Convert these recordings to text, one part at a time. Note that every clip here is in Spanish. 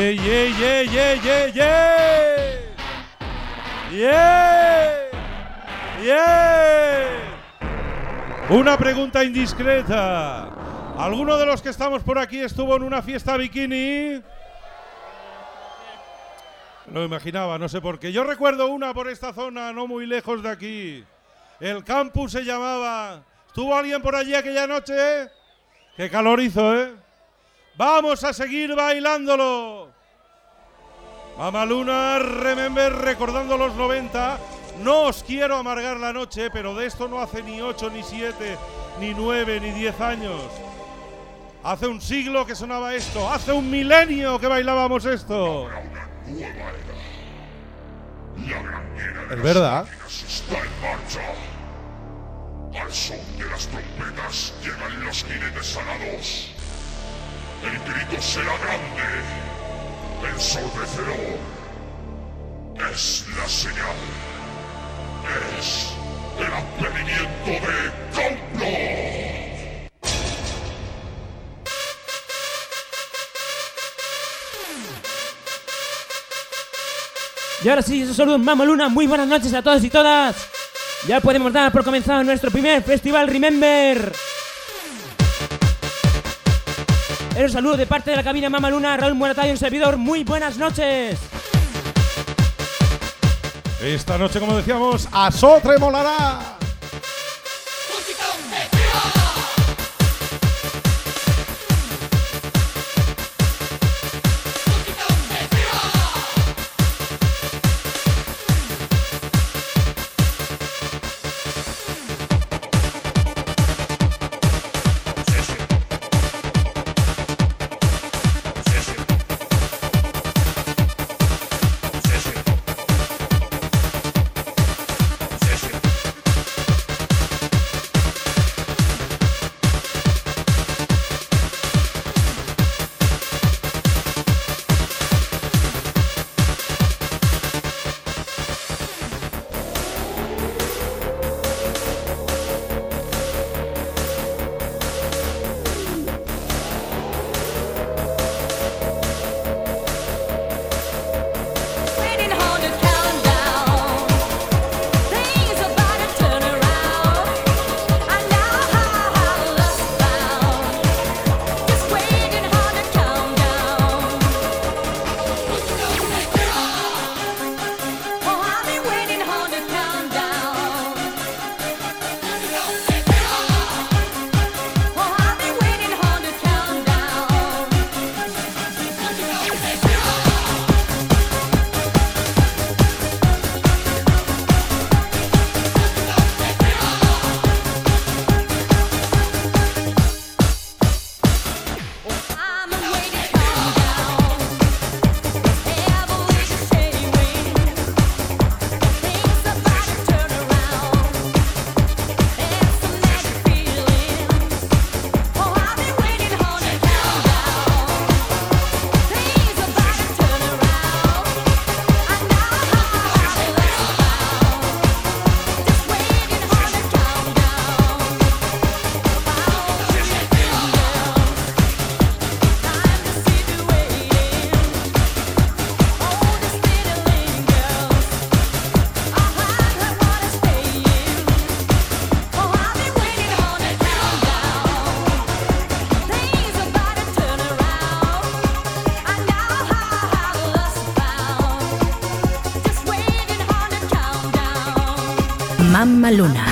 Yeah, yeah, yeah, yeah, yeah, yeah. Yeah. Yeah. Una pregunta indiscreta. ¿Alguno de los que estamos por aquí estuvo en una fiesta bikini? Lo imaginaba, no sé por qué. Yo recuerdo una por esta zona, no muy lejos de aquí. El campus se llamaba. ¿Estuvo alguien por allí aquella noche? Qué calor hizo, ¿eh? Vamos a seguir bailándolo. Mama Luna, remember, recordando los 90. No os quiero amargar la noche, pero de esto no hace ni 8, ni 7, ni 9, ni 10 años. Hace un siglo que sonaba esto, hace un milenio que bailábamos esto. Es verdad. Está en marcha. Al son de las trompetas llegan los jinetes alados. El grito será grande, ensordecedor. Es la señal. Es el advenimiento de Complot. Y ahora sí, un saludo Mama Luna, muy buenas noches a todos y todas. Ya podemos dar por comenzado nuestro primer festival Remember. Un saludo de parte de la cabina Mama Luna, Raúl Muratay y un servidor. Muy buenas noches. Esta noche, como decíamos, a Sotre molará. Luna.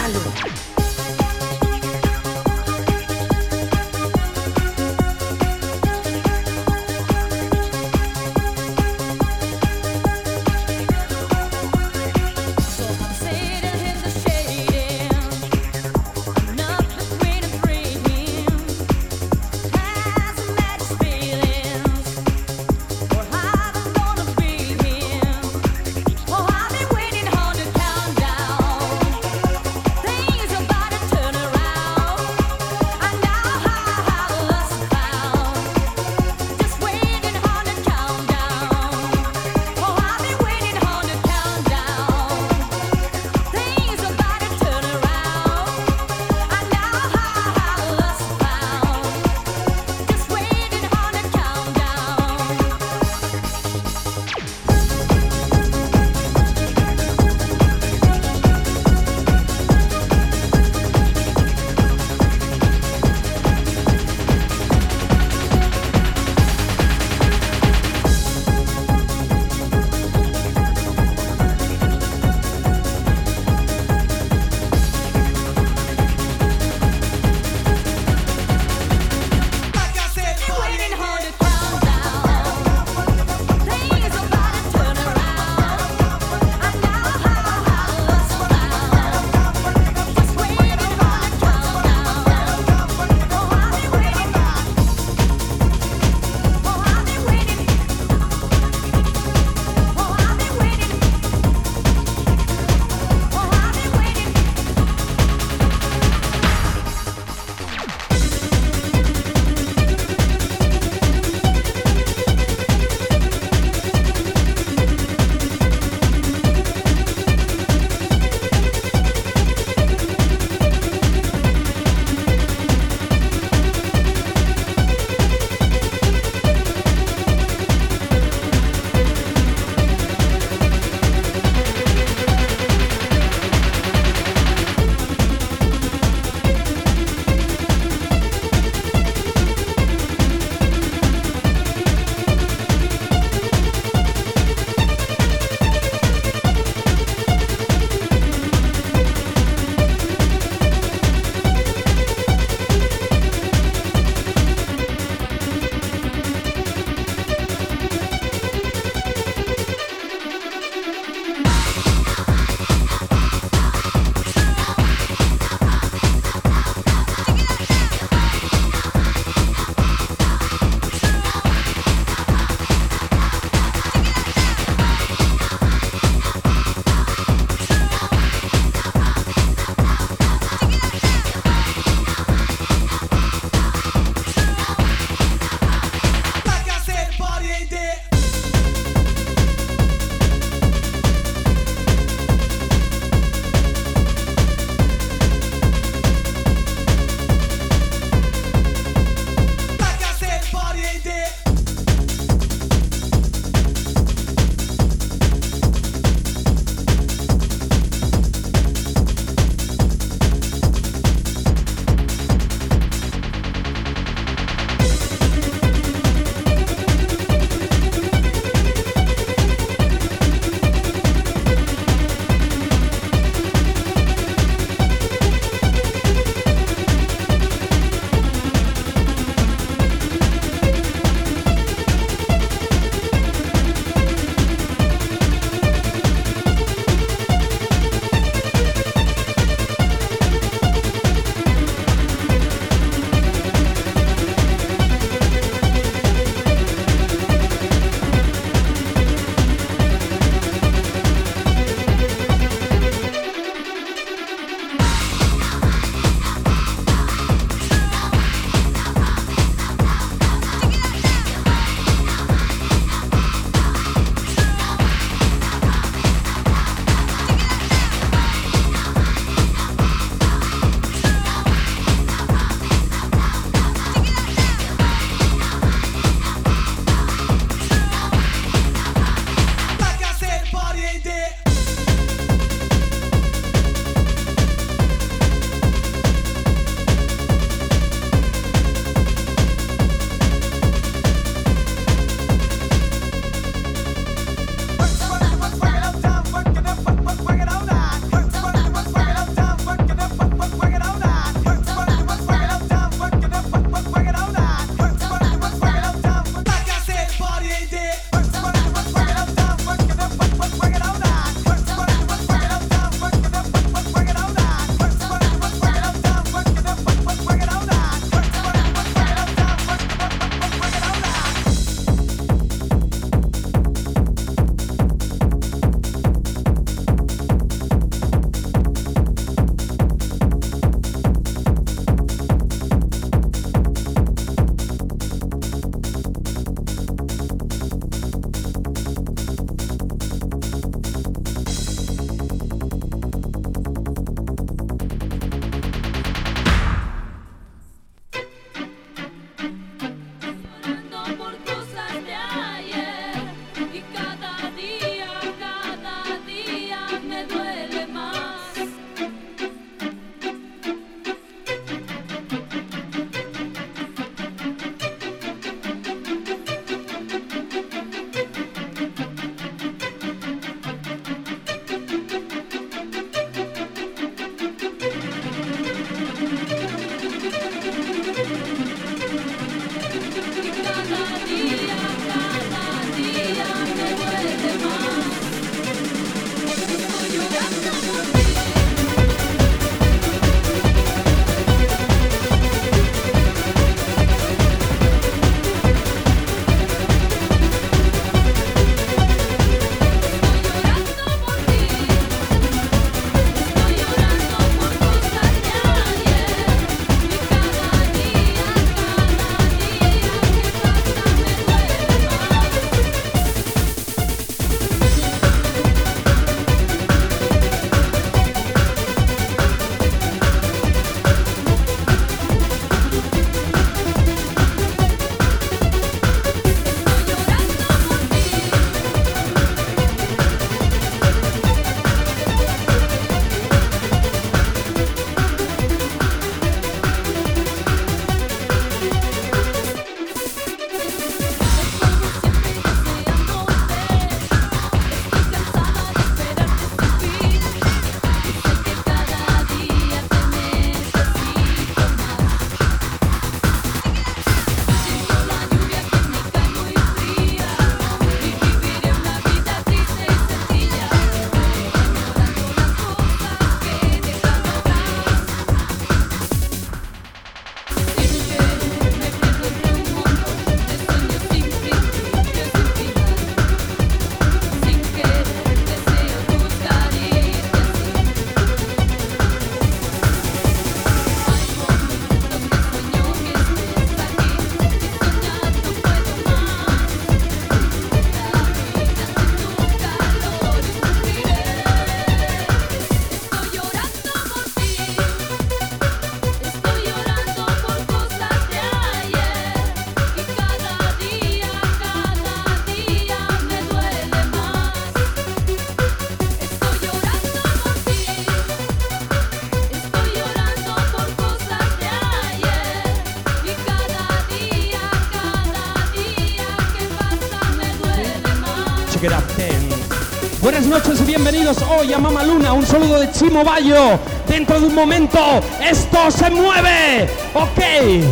y a Mama Luna. Un saludo de Chimo Bayo. Dentro de un momento, esto se mueve. Ok.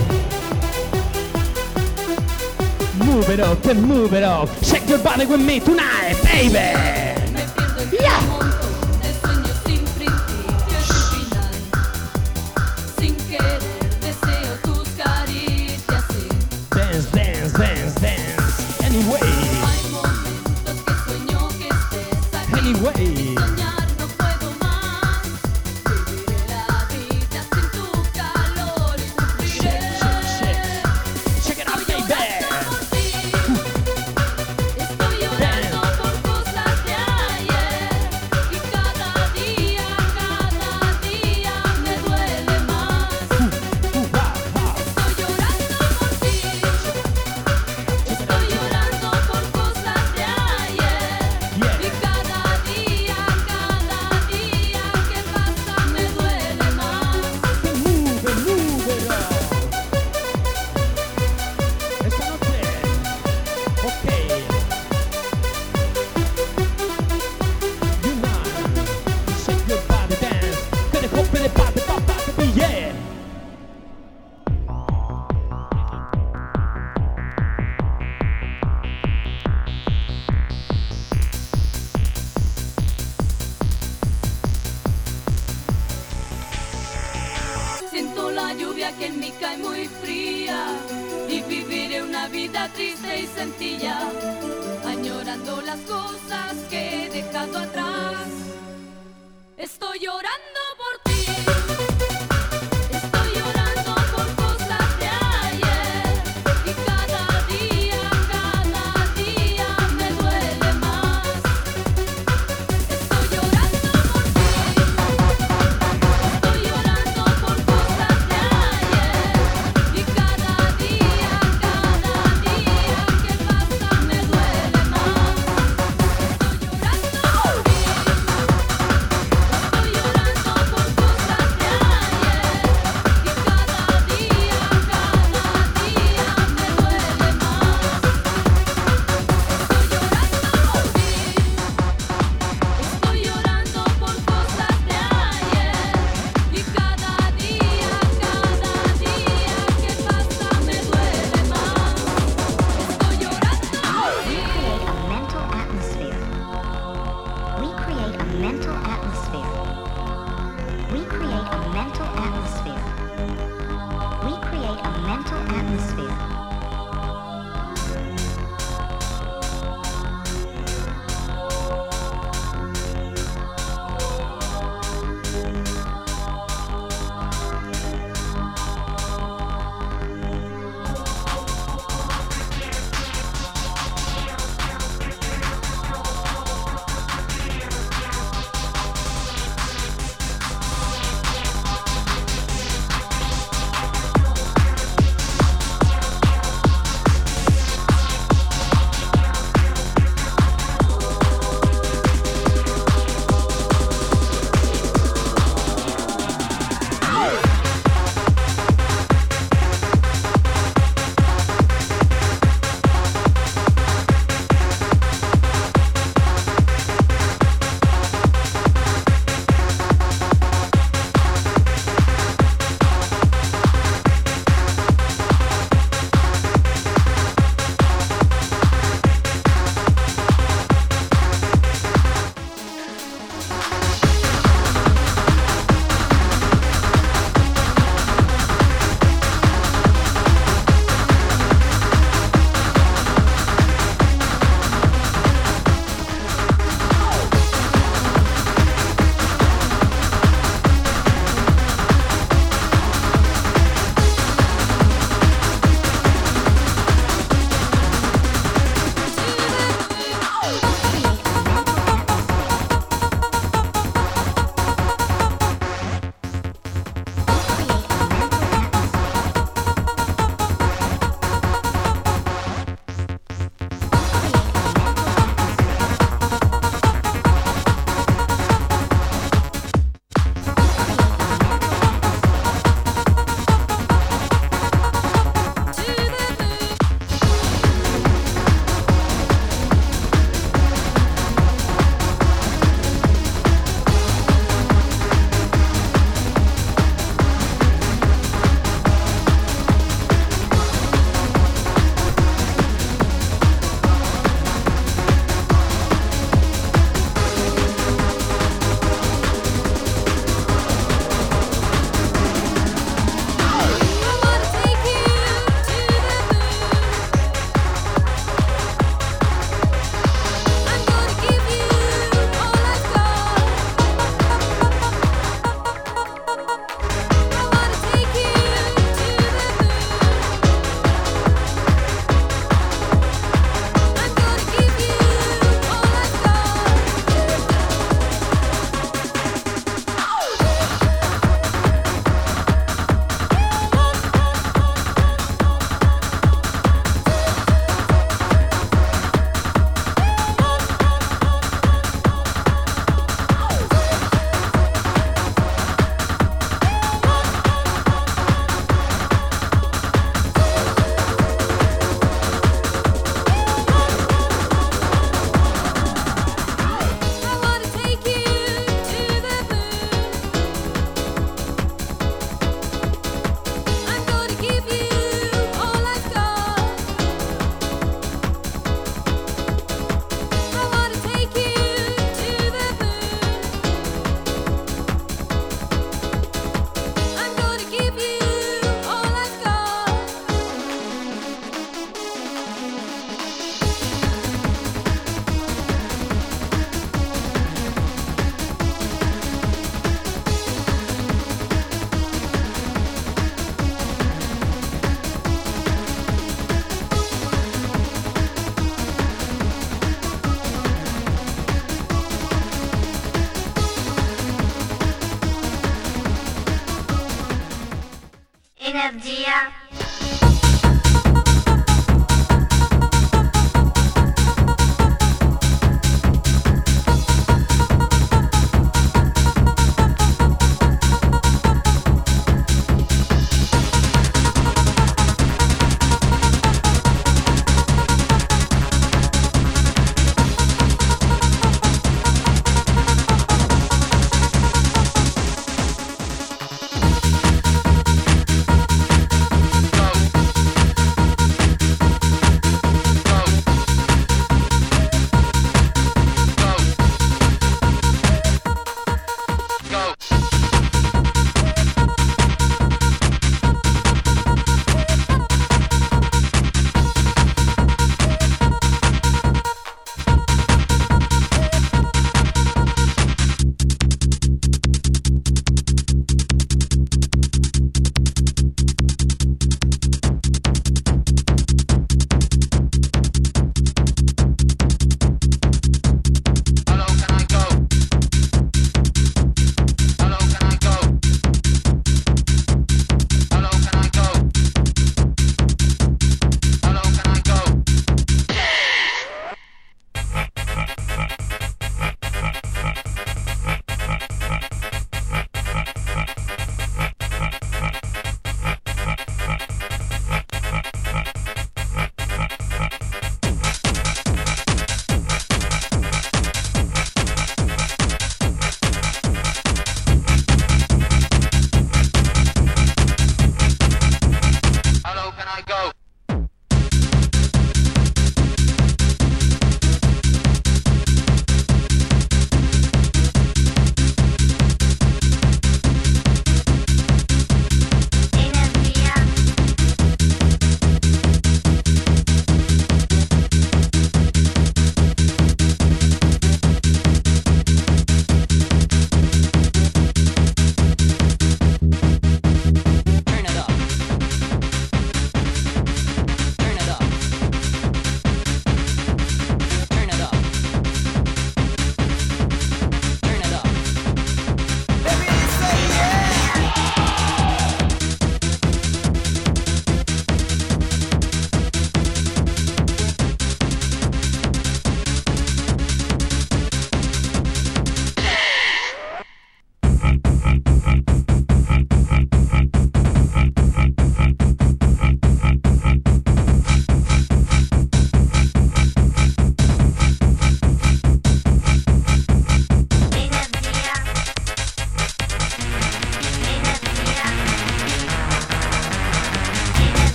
Move it up, then move it up. Shake your body with me tonight, baby. que en mí cae muy fría y viviré una vida triste y sencilla, añorando las cosas que he dejado atrás. Estoy llorando por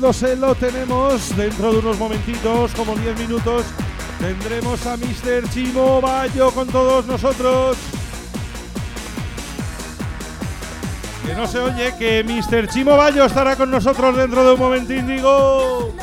lo sé, lo tenemos. Dentro de unos momentitos, como 10 minutos, tendremos a Mr. Chimo Bayo con todos nosotros. Que no se oye que Mr. Chimo Bayo estará con nosotros dentro de un momentín, digo.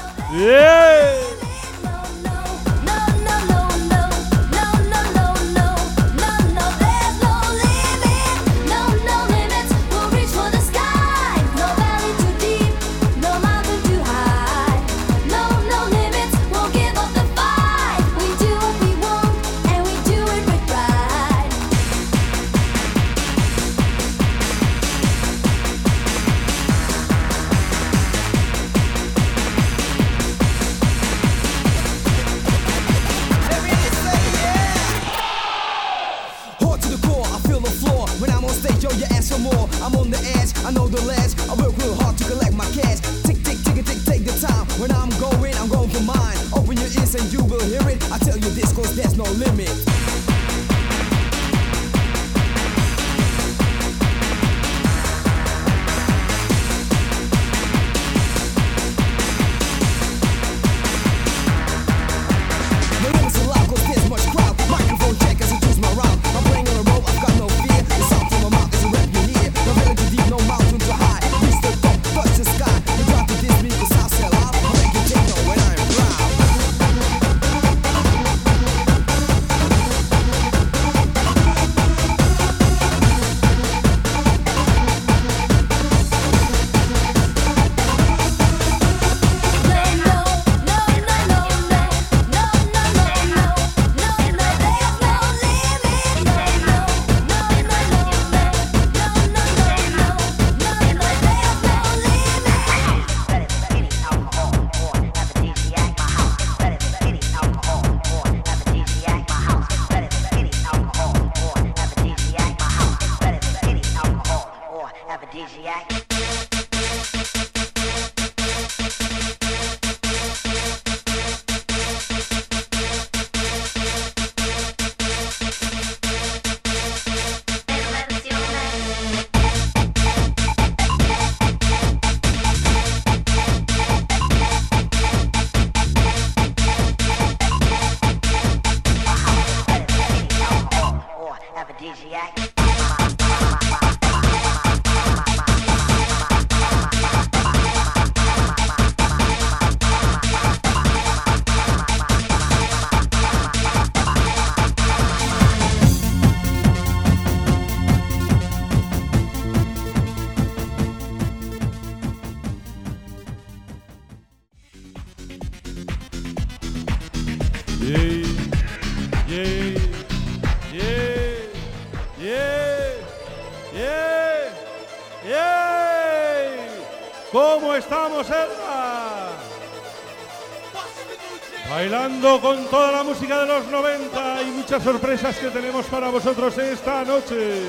Con toda la música de los 90 y muchas sorpresas que tenemos para vosotros esta noche.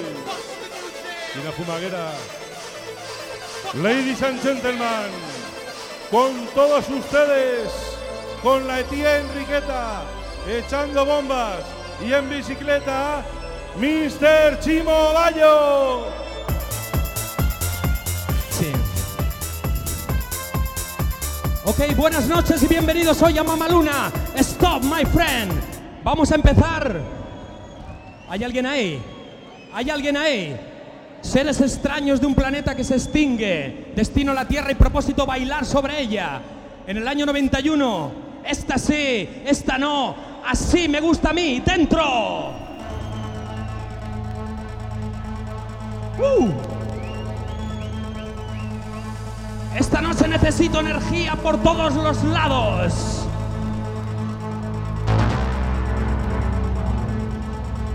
Y la fumaguera. Ladies and gentlemen, con todos ustedes, con la tía Enriqueta, echando bombas y en bicicleta, Mr. Chimo Bayo. Ok, buenas noches y bienvenidos hoy a Mamaluna. Stop, my friend. Vamos a empezar. ¿Hay alguien ahí? ¿Hay alguien ahí? Seres extraños de un planeta que se extingue. Destino a la Tierra y propósito bailar sobre ella. En el año 91. Esta sí, esta no. Así me gusta a mí. Dentro. Uh. Esta noche necesito energía por todos los lados.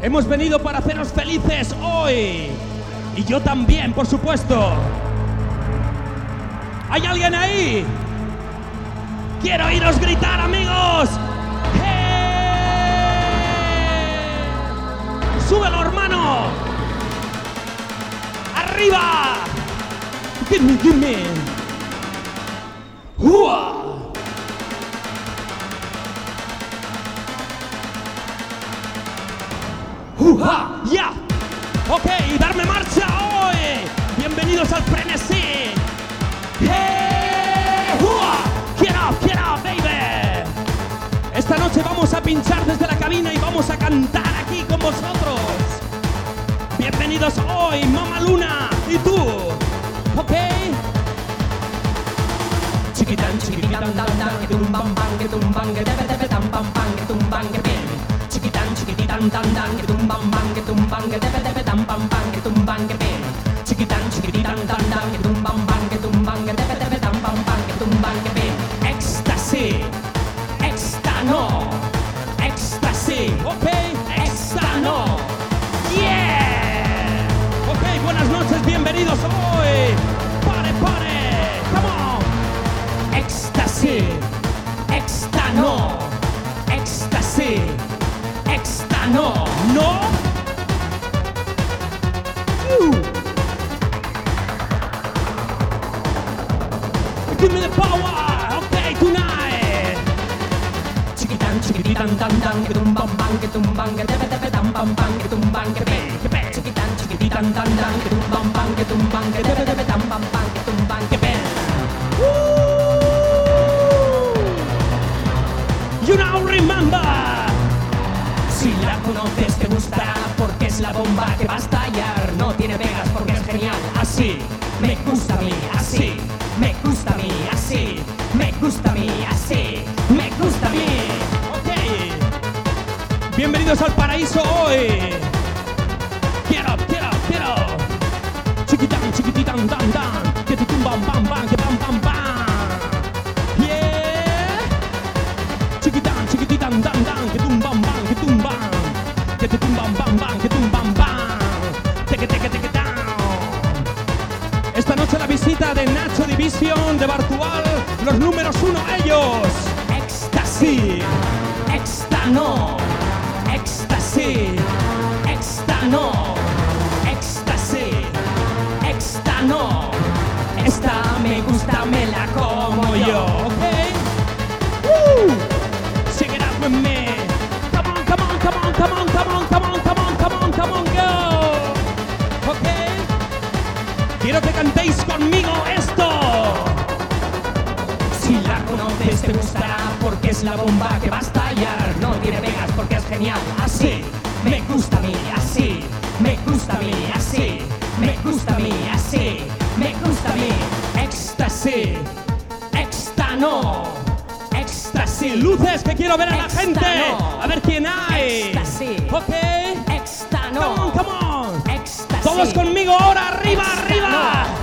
Hemos venido para haceros felices hoy. Y yo también, por supuesto. ¿Hay alguien ahí? Quiero oíros gritar, amigos. ¡Eh! ¡Súbelo, hermano! ¡Arriba! ¡Hua! ¡Uja! ¡Ya! Ok, darme marcha hoy. Bienvenidos al frenesí. ¡Hua! Get up, up, baby. Esta noche vamos a pinchar desde la cabina y vamos a cantar aquí con vosotros. Bienvenidos hoy, Mama Luna y tú. Ok. chiquitán, chiquitán, tan, tan, que tumban, pan, que tumban, que tepe, tepe, tan, pan, pan, que tumban, que bien. Chiquitán, chiquititán, tan, tan, que tumban, pan, que tumban, que tepe, tumban, que debe, debe, tam, pam, pam, que tumban, que be, que be. Chiquitan, chiquititan, tan, tan, que tumban, bang, que tumban, que debe, debe, tam, pam, pam, que tumban, que be. You now remember. Si la conoces te gustará porque es la bomba que va a estallar. No tiene vegas Bienvenidos al paraíso hoy. una bomba que va a estallar. No tiene pegas porque es genial. Así me gusta a mí, así me gusta a mí, así me gusta a mí, así me gusta a mí. Éxtasis, éxtano, éxtasis, luces que quiero ver a la gente. A ver quién hay. Éxtasis, ok. Éxtano, come on, come on. Todos conmigo ahora, arriba, arriba.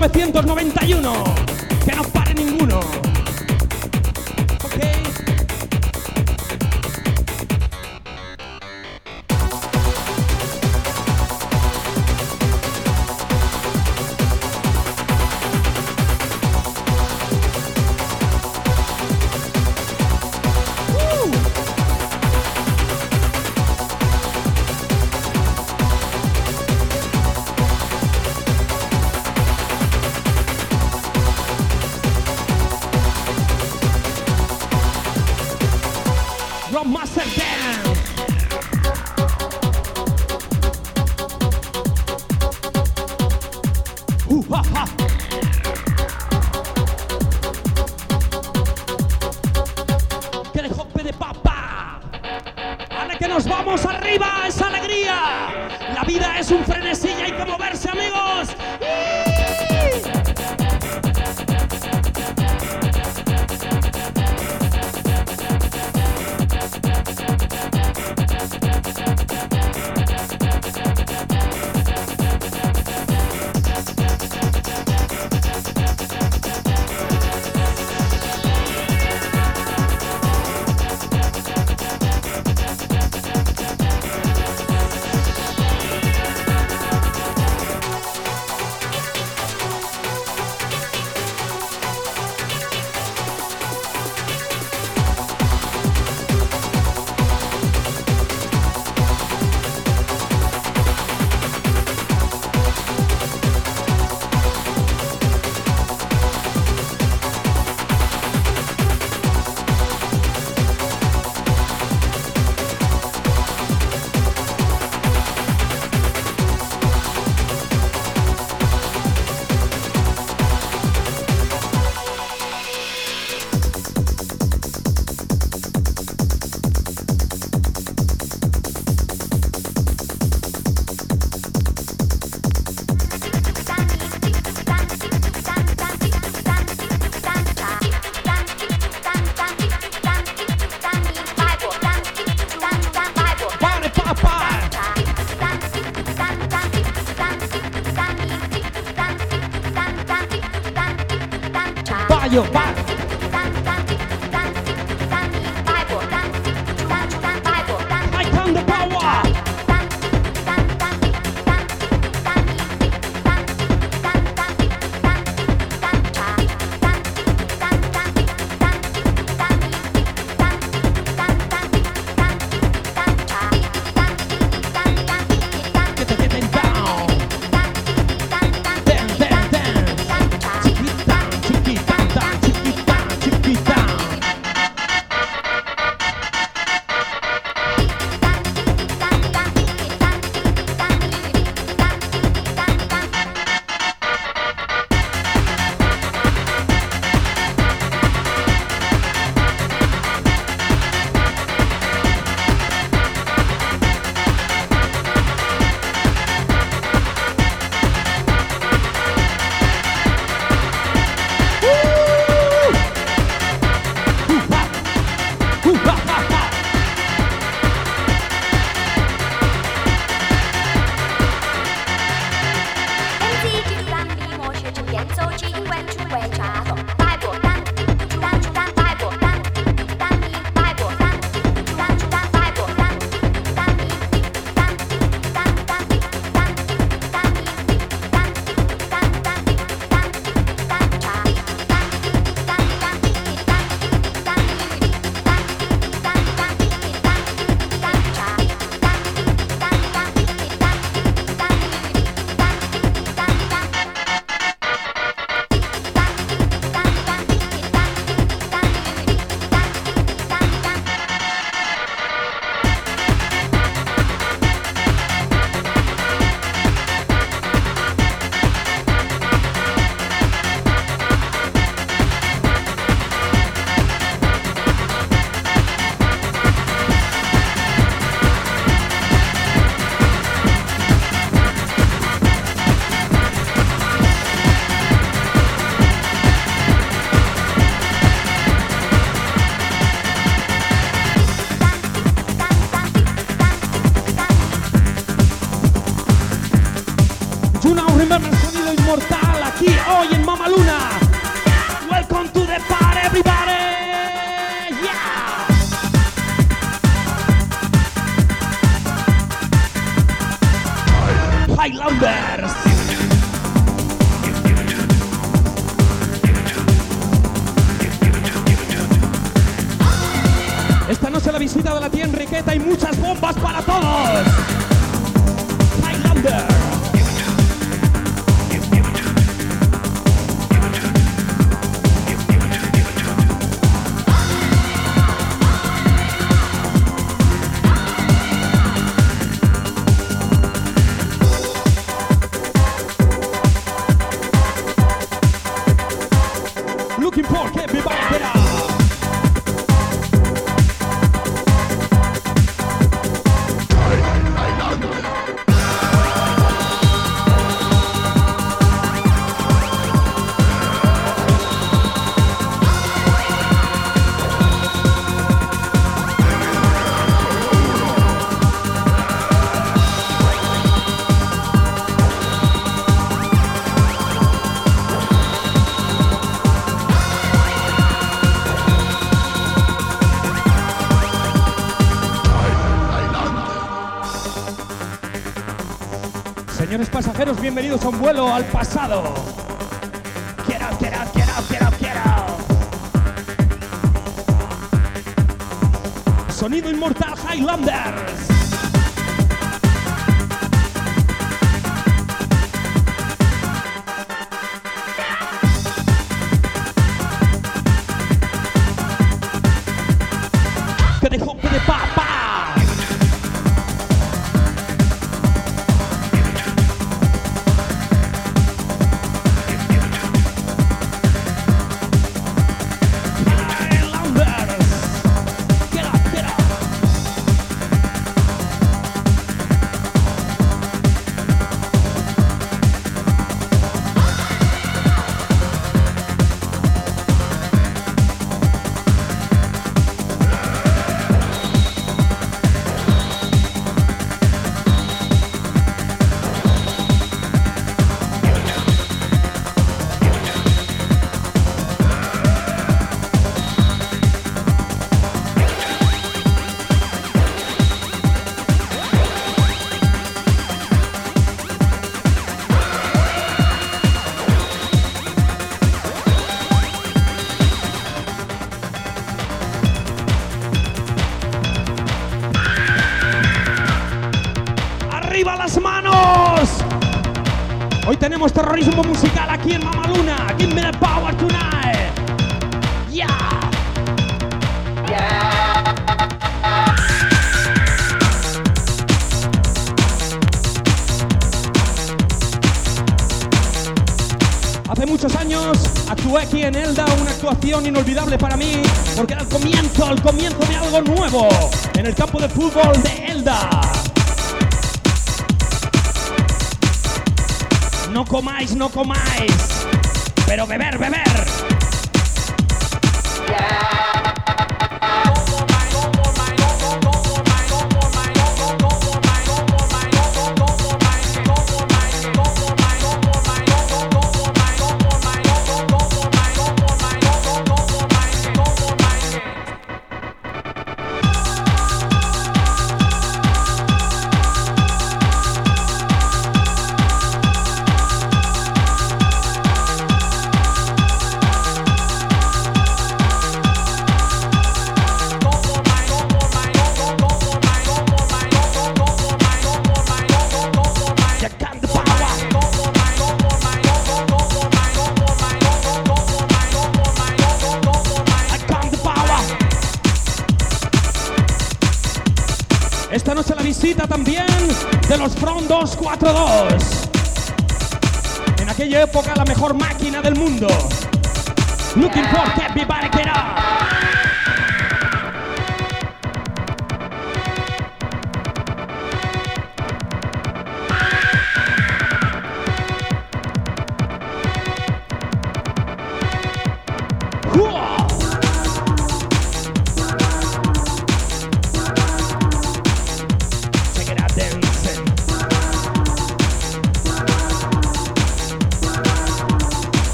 1991. De la tía Enriqueta y muchas bombas para bienvenidos a un vuelo al pasado. Out, get out, get out. Sonido inmortal Highlanders. Musical aquí en Mamaluna. Give me the power tonight. Yeah. Hace muchos años actué aquí en Elda, una actuación inolvidable para mí, porque era el comienzo, el comienzo de algo nuevo en el campo de fútbol de Elda. No comáis, no comáis, pero beber, beber.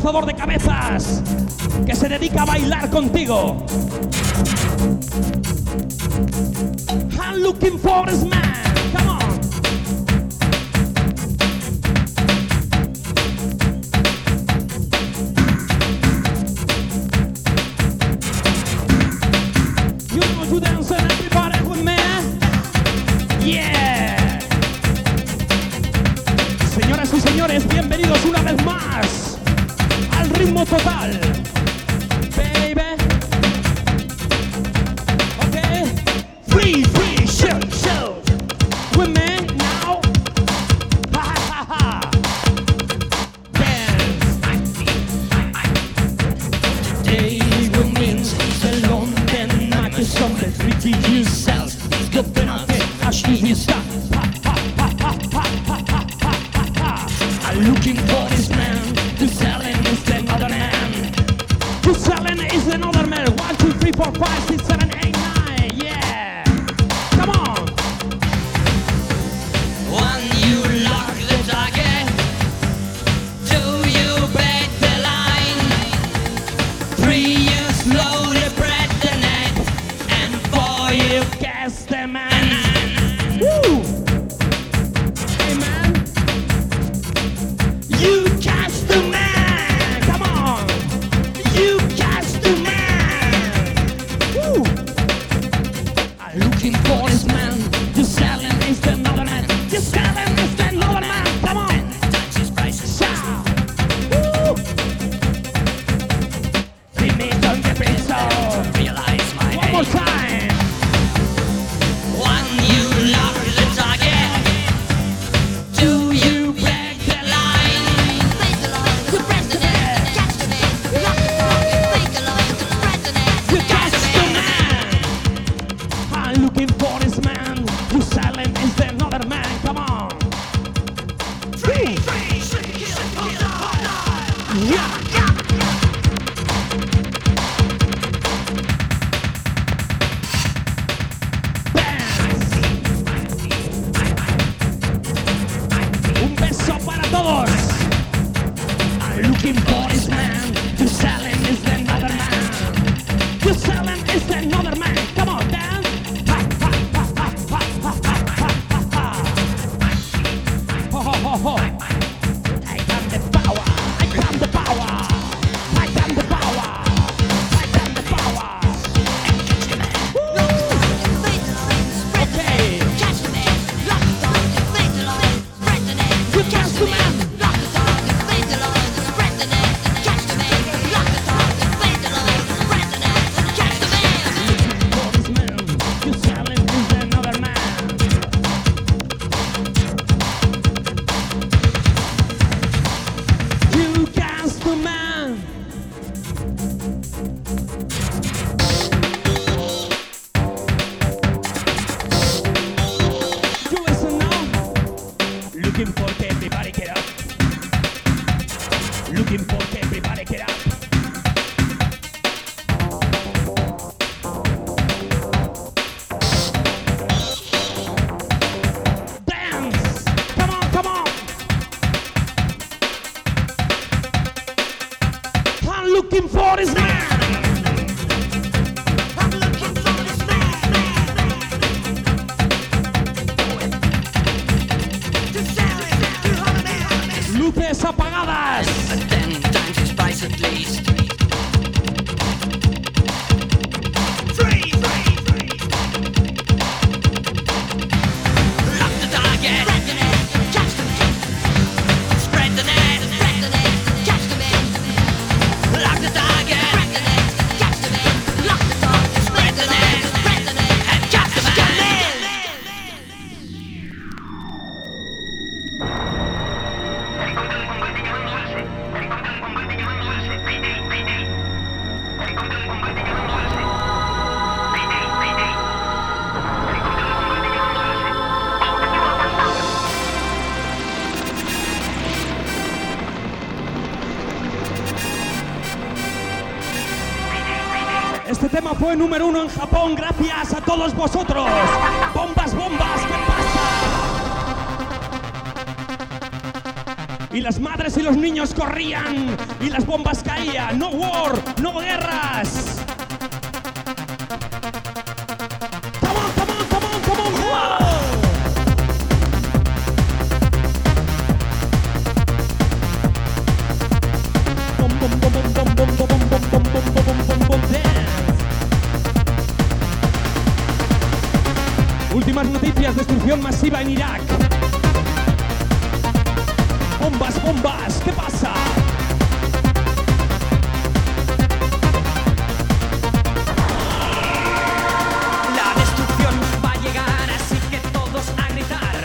cazador de cabezas que se dedica a bailar contigo. ho, ho. Fue número uno en Japón gracias a todos vosotros. Bombas, bombas, ¿qué pasa? Y las madres y los niños corrían y las bombas caían. No war, no guerras. En Irak. Bombas, bombas, ¿qué pasa? La destrucción va a llegar, así que todos a gritar.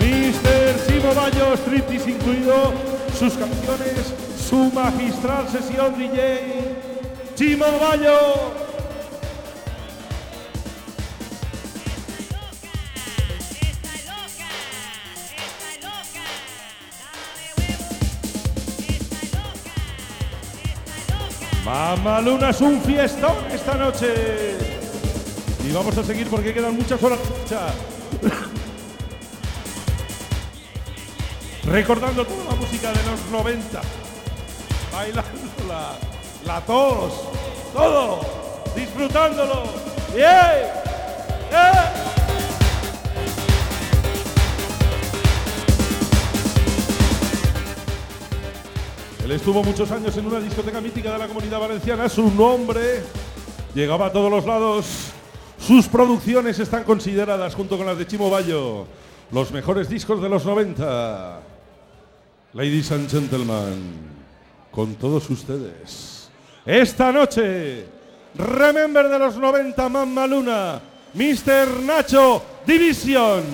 Mr. Simo Bayo, striptease incluido, sus canciones, su magistral sesión DJ. Chimo Bayo. Mamá Luna es un fiestón esta noche. Y vamos a seguir porque quedan muchas horas. Recordando toda la música de los 90. Bailándola. La tos. Todo. Disfrutándolo. ¡Yeah! Estuvo muchos años en una discoteca mítica de la comunidad valenciana. Su nombre llegaba a todos los lados. Sus producciones están consideradas, junto con las de Chimo Bayo, los mejores discos de los 90. Ladies and gentlemen, con todos ustedes, esta noche, Remember de los 90, Mamma Luna, Mr. Nacho División.